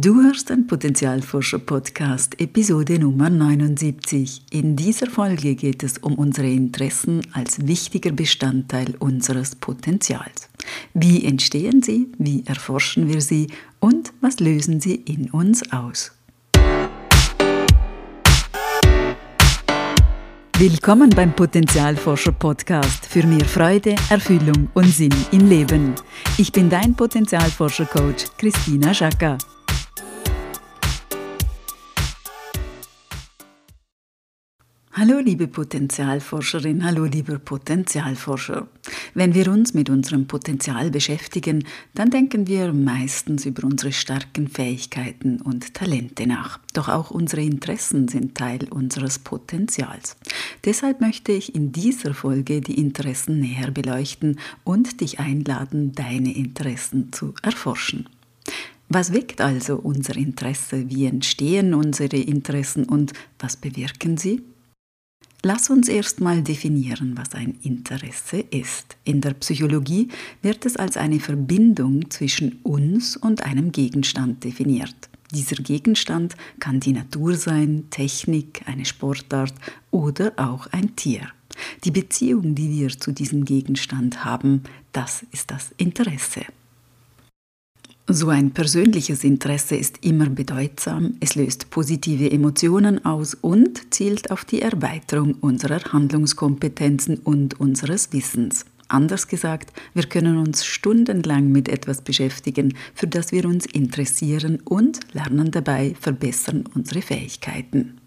Du hörst den Potenzialforscher Podcast, Episode Nummer 79. In dieser Folge geht es um unsere Interessen als wichtiger Bestandteil unseres Potenzials. Wie entstehen sie, wie erforschen wir sie und was lösen sie in uns aus? Willkommen beim Potenzialforscher Podcast für mehr Freude, Erfüllung und Sinn im Leben. Ich bin dein Potenzialforscher Coach Christina Schaka. Hallo liebe Potenzialforscherin, hallo lieber Potenzialforscher. Wenn wir uns mit unserem Potenzial beschäftigen, dann denken wir meistens über unsere starken Fähigkeiten und Talente nach. Doch auch unsere Interessen sind Teil unseres Potenzials. Deshalb möchte ich in dieser Folge die Interessen näher beleuchten und dich einladen, deine Interessen zu erforschen. Was weckt also unser Interesse? Wie entstehen unsere Interessen und was bewirken sie? Lass uns erstmal definieren, was ein Interesse ist. In der Psychologie wird es als eine Verbindung zwischen uns und einem Gegenstand definiert. Dieser Gegenstand kann die Natur sein, Technik, eine Sportart oder auch ein Tier. Die Beziehung, die wir zu diesem Gegenstand haben, das ist das Interesse. So ein persönliches Interesse ist immer bedeutsam, es löst positive Emotionen aus und zielt auf die Erweiterung unserer Handlungskompetenzen und unseres Wissens. Anders gesagt, wir können uns stundenlang mit etwas beschäftigen, für das wir uns interessieren und lernen dabei verbessern unsere Fähigkeiten.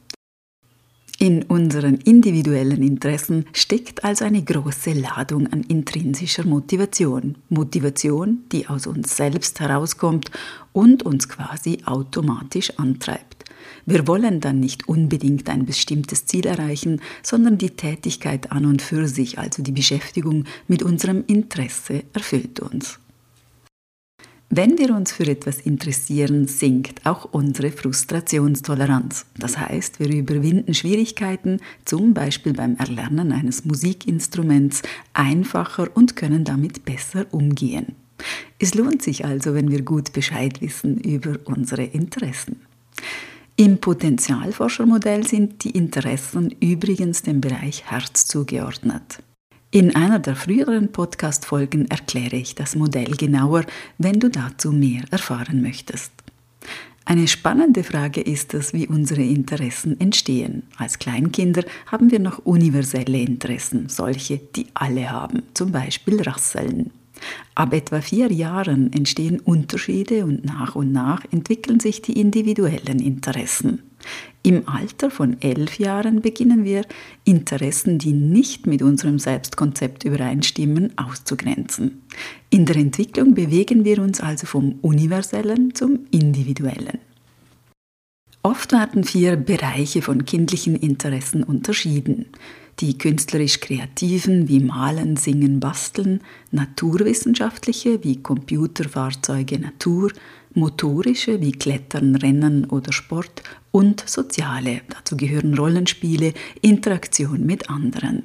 In unseren individuellen Interessen steckt also eine große Ladung an intrinsischer Motivation. Motivation, die aus uns selbst herauskommt und uns quasi automatisch antreibt. Wir wollen dann nicht unbedingt ein bestimmtes Ziel erreichen, sondern die Tätigkeit an und für sich, also die Beschäftigung mit unserem Interesse, erfüllt uns. Wenn wir uns für etwas interessieren, sinkt auch unsere Frustrationstoleranz. Das heißt, wir überwinden Schwierigkeiten, zum Beispiel beim Erlernen eines Musikinstruments, einfacher und können damit besser umgehen. Es lohnt sich also, wenn wir gut Bescheid wissen über unsere Interessen. Im Potenzialforschermodell sind die Interessen übrigens dem Bereich Herz zugeordnet. In einer der früheren Podcast-Folgen erkläre ich das Modell genauer, wenn du dazu mehr erfahren möchtest. Eine spannende Frage ist es, wie unsere Interessen entstehen. Als Kleinkinder haben wir noch universelle Interessen, solche, die alle haben, zum Beispiel Rasseln. Ab etwa vier Jahren entstehen Unterschiede und nach und nach entwickeln sich die individuellen Interessen. Im Alter von elf Jahren beginnen wir, Interessen, die nicht mit unserem Selbstkonzept übereinstimmen, auszugrenzen. In der Entwicklung bewegen wir uns also vom Universellen zum Individuellen. Oft werden vier Bereiche von kindlichen Interessen unterschieden. Die künstlerisch Kreativen wie Malen, Singen, Basteln, naturwissenschaftliche wie Computer, Fahrzeuge, Natur, motorische wie Klettern, Rennen oder Sport und soziale. Dazu gehören Rollenspiele, Interaktion mit anderen.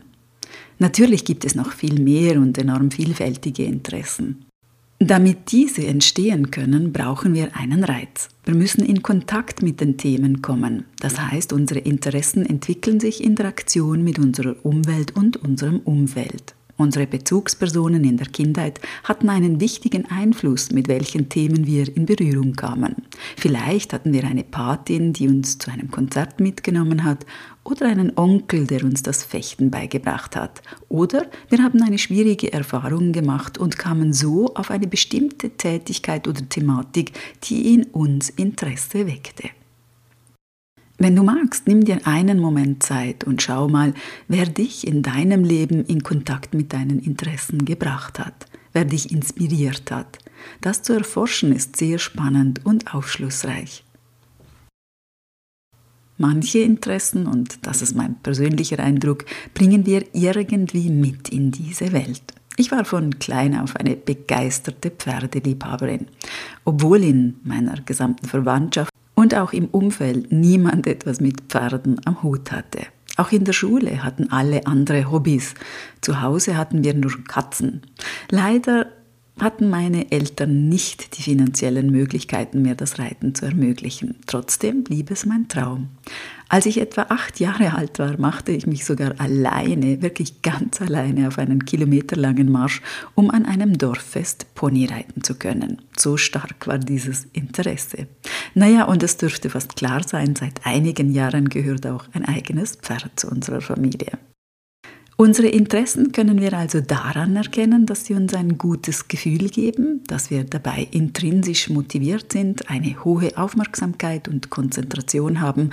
Natürlich gibt es noch viel mehr und enorm vielfältige Interessen. Damit diese entstehen können, brauchen wir einen Reiz. Wir müssen in Kontakt mit den Themen kommen. Das heißt, unsere Interessen entwickeln sich in der Aktion mit unserer Umwelt und unserem Umfeld. Unsere Bezugspersonen in der Kindheit hatten einen wichtigen Einfluss, mit welchen Themen wir in Berührung kamen. Vielleicht hatten wir eine Patin, die uns zu einem Konzert mitgenommen hat, oder einen Onkel, der uns das Fechten beigebracht hat. Oder wir haben eine schwierige Erfahrung gemacht und kamen so auf eine bestimmte Tätigkeit oder Thematik, die in uns Interesse weckte. Wenn du magst, nimm dir einen Moment Zeit und schau mal, wer dich in deinem Leben in Kontakt mit deinen Interessen gebracht hat, wer dich inspiriert hat. Das zu erforschen ist sehr spannend und aufschlussreich. Manche Interessen, und das ist mein persönlicher Eindruck, bringen wir irgendwie mit in diese Welt. Ich war von klein auf eine begeisterte Pferdeliebhaberin, obwohl in meiner gesamten Verwandtschaft und auch im Umfeld niemand etwas mit Pferden am Hut hatte. Auch in der Schule hatten alle andere Hobbys. Zu Hause hatten wir nur Katzen. Leider hatten meine Eltern nicht die finanziellen Möglichkeiten, mir das Reiten zu ermöglichen. Trotzdem blieb es mein Traum. Als ich etwa acht Jahre alt war, machte ich mich sogar alleine, wirklich ganz alleine, auf einen kilometerlangen Marsch, um an einem Dorffest Pony reiten zu können. So stark war dieses Interesse. Naja, und es dürfte fast klar sein, seit einigen Jahren gehört auch ein eigenes Pferd zu unserer Familie. Unsere Interessen können wir also daran erkennen, dass sie uns ein gutes Gefühl geben, dass wir dabei intrinsisch motiviert sind, eine hohe Aufmerksamkeit und Konzentration haben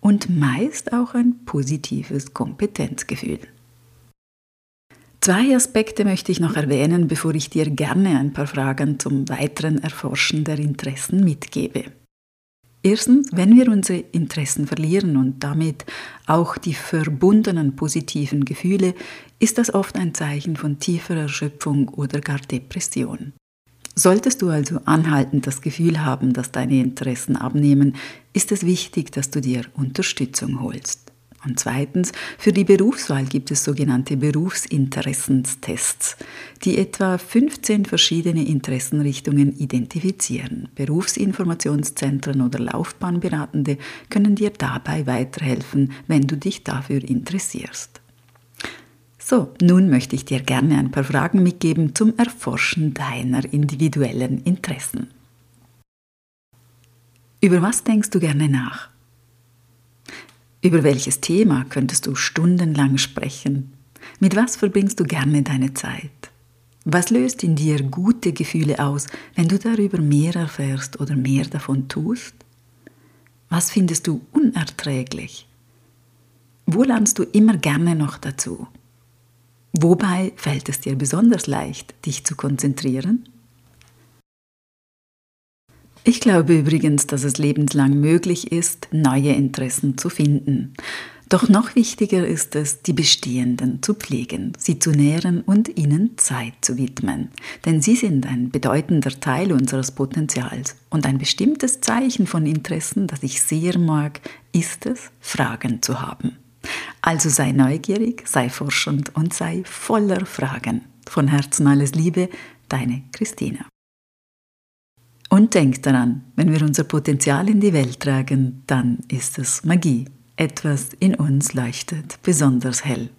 und meist auch ein positives Kompetenzgefühl. Zwei Aspekte möchte ich noch erwähnen, bevor ich dir gerne ein paar Fragen zum weiteren Erforschen der Interessen mitgebe. Erstens, wenn wir unsere Interessen verlieren und damit auch die verbundenen positiven Gefühle, ist das oft ein Zeichen von tiefer Erschöpfung oder gar Depression. Solltest du also anhaltend das Gefühl haben, dass deine Interessen abnehmen, ist es wichtig, dass du dir Unterstützung holst. Und zweitens, für die Berufswahl gibt es sogenannte Berufsinteressenstests, die etwa 15 verschiedene Interessenrichtungen identifizieren. Berufsinformationszentren oder Laufbahnberatende können dir dabei weiterhelfen, wenn du dich dafür interessierst. So, nun möchte ich dir gerne ein paar Fragen mitgeben zum Erforschen deiner individuellen Interessen. Über was denkst du gerne nach? Über welches Thema könntest du stundenlang sprechen? Mit was verbringst du gerne deine Zeit? Was löst in dir gute Gefühle aus, wenn du darüber mehr erfährst oder mehr davon tust? Was findest du unerträglich? Wo lernst du immer gerne noch dazu? Wobei fällt es dir besonders leicht, dich zu konzentrieren? Ich glaube übrigens, dass es lebenslang möglich ist, neue Interessen zu finden. Doch noch wichtiger ist es, die bestehenden zu pflegen, sie zu nähren und ihnen Zeit zu widmen. Denn sie sind ein bedeutender Teil unseres Potenzials. Und ein bestimmtes Zeichen von Interessen, das ich sehr mag, ist es, Fragen zu haben. Also sei neugierig, sei forschend und sei voller Fragen. Von Herzen alles Liebe, deine Christina. Und denk daran, wenn wir unser Potenzial in die Welt tragen, dann ist es Magie. Etwas in uns leuchtet besonders hell.